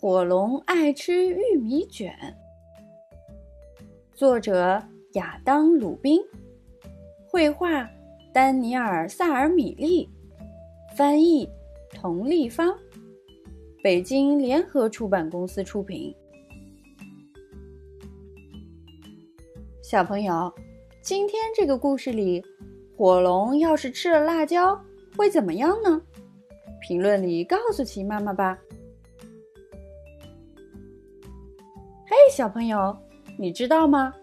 火龙爱吃玉米卷。作者亚当·鲁宾，绘画丹尼尔·萨尔米利，翻译童丽芳，北京联合出版公司出品。小朋友，今天这个故事里，火龙要是吃了辣椒会怎么样呢？评论里告诉奇妈妈吧。小朋友，你知道吗？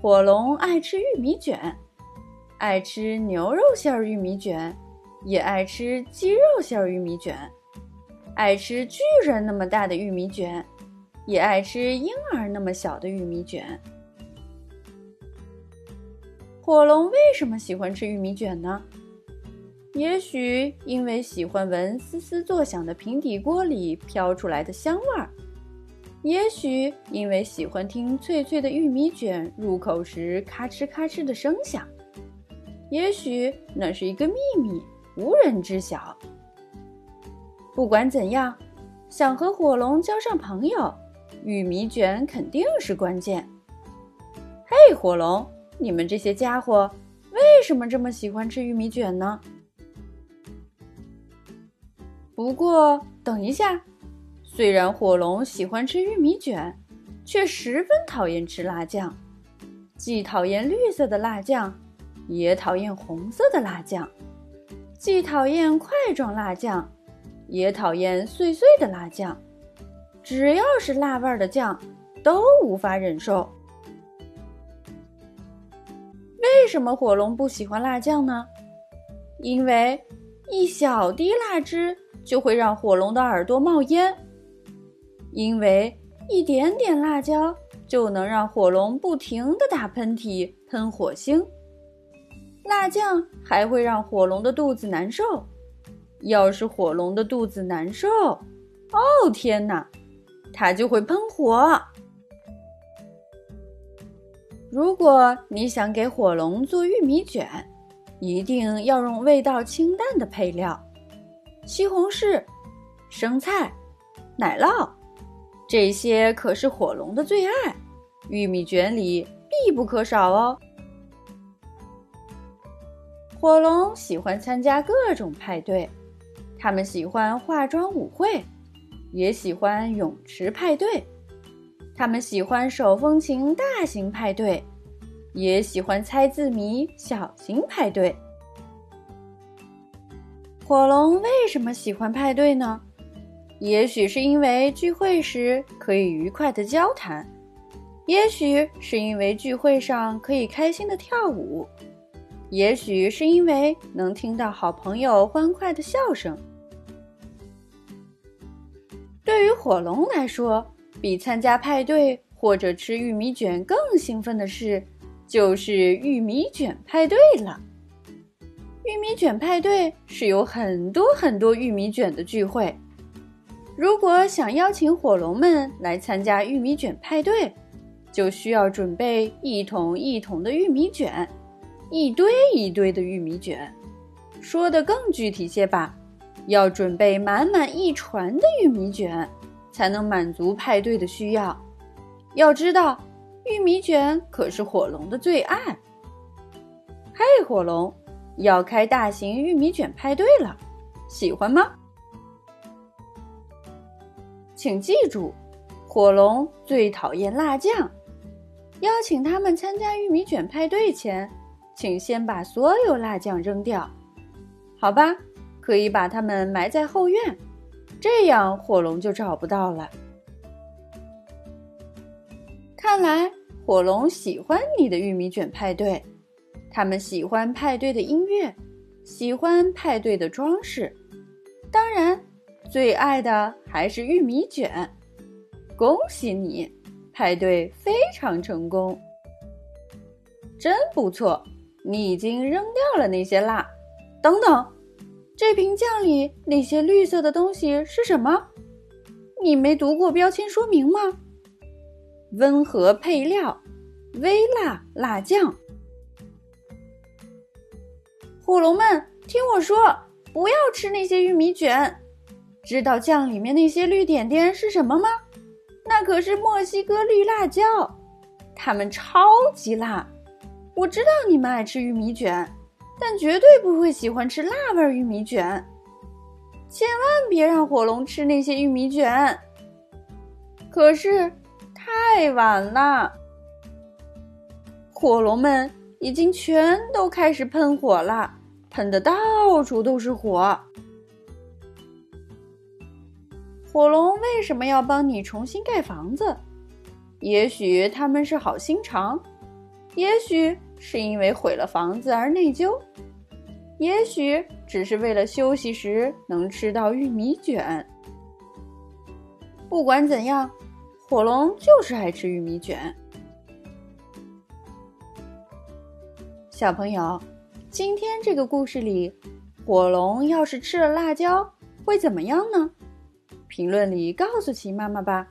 火龙爱吃玉米卷，爱吃牛肉馅玉米卷，也爱吃鸡肉馅玉米卷，爱吃巨人那么大的玉米卷，也爱吃婴儿那么小的玉米卷。火龙为什么喜欢吃玉米卷呢？也许因为喜欢闻嘶嘶作响的平底锅里飘出来的香味儿。也许因为喜欢听脆脆的玉米卷入口时咔哧咔哧的声响，也许那是一个秘密，无人知晓。不管怎样，想和火龙交上朋友，玉米卷肯定是关键。嘿，火龙，你们这些家伙为什么这么喜欢吃玉米卷呢？不过，等一下。虽然火龙喜欢吃玉米卷，却十分讨厌吃辣酱，既讨厌绿色的辣酱，也讨厌红色的辣酱；既讨厌块状辣酱，也讨厌碎碎的辣酱。只要是辣味的酱，都无法忍受。为什么火龙不喜欢辣酱呢？因为一小滴辣汁就会让火龙的耳朵冒烟。因为一点点辣椒就能让火龙不停的打喷嚏、喷火星，辣酱还会让火龙的肚子难受。要是火龙的肚子难受，哦天哪，它就会喷火。如果你想给火龙做玉米卷，一定要用味道清淡的配料：西红柿、生菜、奶酪。这些可是火龙的最爱，玉米卷里必不可少哦。火龙喜欢参加各种派对，他们喜欢化妆舞会，也喜欢泳池派对；他们喜欢手风琴大型派对，也喜欢猜字谜小型派对。火龙为什么喜欢派对呢？也许是因为聚会时可以愉快的交谈，也许是因为聚会上可以开心的跳舞，也许是因为能听到好朋友欢快的笑声。对于火龙来说，比参加派对或者吃玉米卷更兴奋的事，就是玉米卷派对了。玉米卷派对是有很多很多玉米卷的聚会。如果想邀请火龙们来参加玉米卷派对，就需要准备一桶一桶的玉米卷，一堆一堆的玉米卷。说的更具体些吧，要准备满满一船的玉米卷，才能满足派对的需要。要知道，玉米卷可是火龙的最爱。嘿，火龙，要开大型玉米卷派对了，喜欢吗？请记住，火龙最讨厌辣酱。邀请他们参加玉米卷派对前，请先把所有辣酱扔掉，好吧？可以把它们埋在后院，这样火龙就找不到了。看来火龙喜欢你的玉米卷派对，他们喜欢派对的音乐，喜欢派对的装饰，当然。最爱的还是玉米卷，恭喜你，派对非常成功，真不错！你已经扔掉了那些辣。等等，这瓶酱里那些绿色的东西是什么？你没读过标签说明吗？温和配料，微辣辣酱。火龙们，听我说，不要吃那些玉米卷。知道酱里面那些绿点点是什么吗？那可是墨西哥绿辣椒，它们超级辣。我知道你们爱吃玉米卷，但绝对不会喜欢吃辣味玉米卷。千万别让火龙吃那些玉米卷。可是太晚了，火龙们已经全都开始喷火了，喷的到处都是火。火龙为什么要帮你重新盖房子？也许他们是好心肠，也许是因为毁了房子而内疚，也许只是为了休息时能吃到玉米卷。不管怎样，火龙就是爱吃玉米卷。小朋友，今天这个故事里，火龙要是吃了辣椒，会怎么样呢？评论里告诉秦妈妈吧。